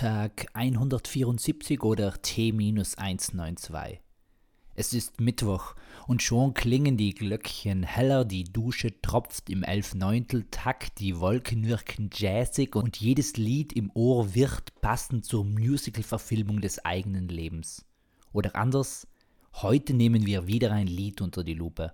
Tag 174 oder T-192. Es ist Mittwoch und schon klingen die Glöckchen heller, die Dusche tropft im Elfneunteltakt, die Wolken wirken jazzig und jedes Lied im Ohr wird passend zur Musical-Verfilmung des eigenen Lebens. Oder anders, heute nehmen wir wieder ein Lied unter die Lupe.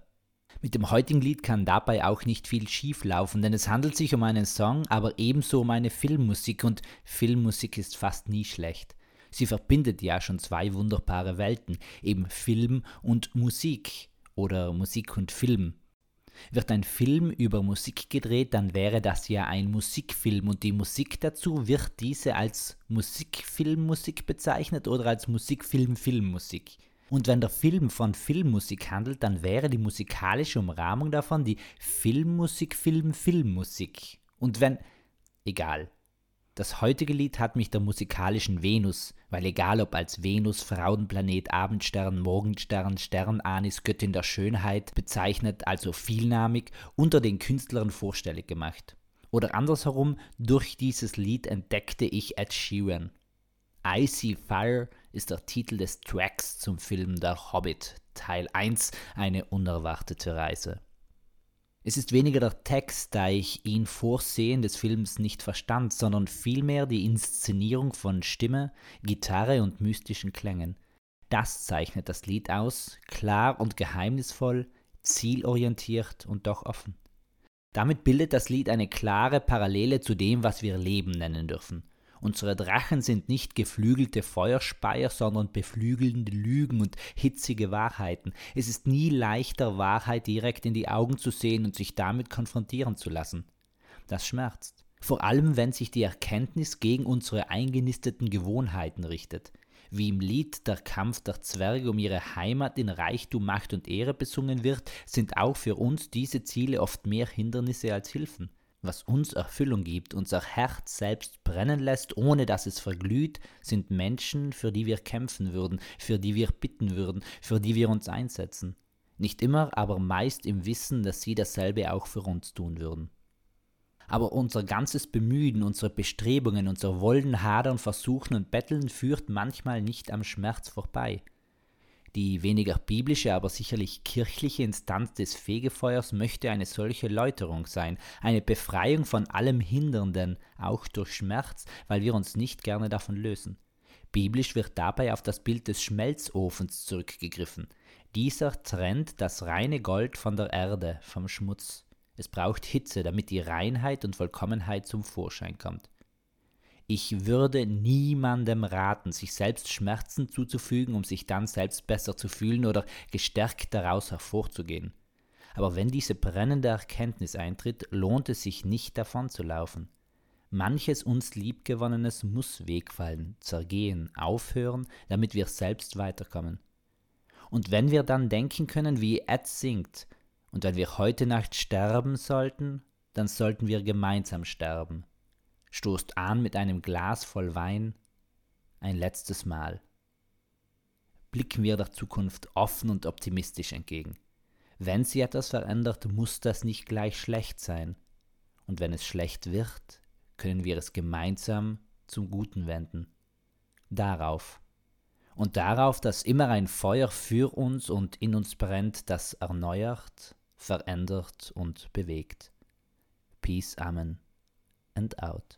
Mit dem heutigen Lied kann dabei auch nicht viel schief laufen, denn es handelt sich um einen Song, aber ebenso um eine Filmmusik und Filmmusik ist fast nie schlecht. Sie verbindet ja schon zwei wunderbare Welten, eben Film und Musik oder Musik und Film. Wird ein Film über Musik gedreht, dann wäre das ja ein Musikfilm und die Musik dazu wird diese als Musikfilmmusik bezeichnet oder als Musikfilm-Filmmusik. Und wenn der Film von Filmmusik handelt, dann wäre die musikalische Umrahmung davon die Filmmusik, Film, Filmmusik. Und wenn. Egal. Das heutige Lied hat mich der musikalischen Venus, weil egal ob als Venus, Frauenplanet, Abendstern, Morgenstern, Sternanis, Göttin der Schönheit bezeichnet, also vielnamig, unter den Künstlern vorstellig gemacht. Oder andersherum, durch dieses Lied entdeckte ich Ed Sheeran. Icy Fire ist der Titel des Tracks zum Film Der Hobbit, Teil 1, eine unerwartete Reise. Es ist weniger der Text, da ich ihn vor Sehen des Films nicht verstand, sondern vielmehr die Inszenierung von Stimme, Gitarre und mystischen Klängen. Das zeichnet das Lied aus, klar und geheimnisvoll, zielorientiert und doch offen. Damit bildet das Lied eine klare Parallele zu dem, was wir Leben nennen dürfen. Unsere Drachen sind nicht geflügelte Feuerspeier, sondern beflügelnde Lügen und hitzige Wahrheiten. Es ist nie leichter, Wahrheit direkt in die Augen zu sehen und sich damit konfrontieren zu lassen. Das schmerzt. Vor allem, wenn sich die Erkenntnis gegen unsere eingenisteten Gewohnheiten richtet. Wie im Lied Der Kampf der Zwerge um ihre Heimat in Reichtum, Macht und Ehre besungen wird, sind auch für uns diese Ziele oft mehr Hindernisse als Hilfen was uns Erfüllung gibt, unser Herz selbst brennen lässt, ohne dass es verglüht, sind Menschen, für die wir kämpfen würden, für die wir bitten würden, für die wir uns einsetzen. Nicht immer, aber meist im Wissen, dass sie dasselbe auch für uns tun würden. Aber unser ganzes Bemühen, unsere Bestrebungen, unser Wollen, Hadern, Versuchen und Betteln führt manchmal nicht am Schmerz vorbei. Die weniger biblische, aber sicherlich kirchliche Instanz des Fegefeuers möchte eine solche Läuterung sein, eine Befreiung von allem Hindernden, auch durch Schmerz, weil wir uns nicht gerne davon lösen. Biblisch wird dabei auf das Bild des Schmelzofens zurückgegriffen. Dieser trennt das reine Gold von der Erde, vom Schmutz. Es braucht Hitze, damit die Reinheit und Vollkommenheit zum Vorschein kommt. Ich würde niemandem raten, sich selbst Schmerzen zuzufügen, um sich dann selbst besser zu fühlen oder gestärkt daraus hervorzugehen. Aber wenn diese brennende Erkenntnis eintritt, lohnt es sich nicht davon zu laufen. Manches uns Liebgewonnenes muss wegfallen, zergehen, aufhören, damit wir selbst weiterkommen. Und wenn wir dann denken können, wie Ed singt, und wenn wir heute Nacht sterben sollten, dann sollten wir gemeinsam sterben stoßt an mit einem Glas voll Wein, ein letztes Mal. Blicken wir der Zukunft offen und optimistisch entgegen. Wenn sie etwas verändert, muss das nicht gleich schlecht sein. Und wenn es schlecht wird, können wir es gemeinsam zum Guten wenden. Darauf. Und darauf, dass immer ein Feuer für uns und in uns brennt, das erneuert, verändert und bewegt. Peace, Amen and out.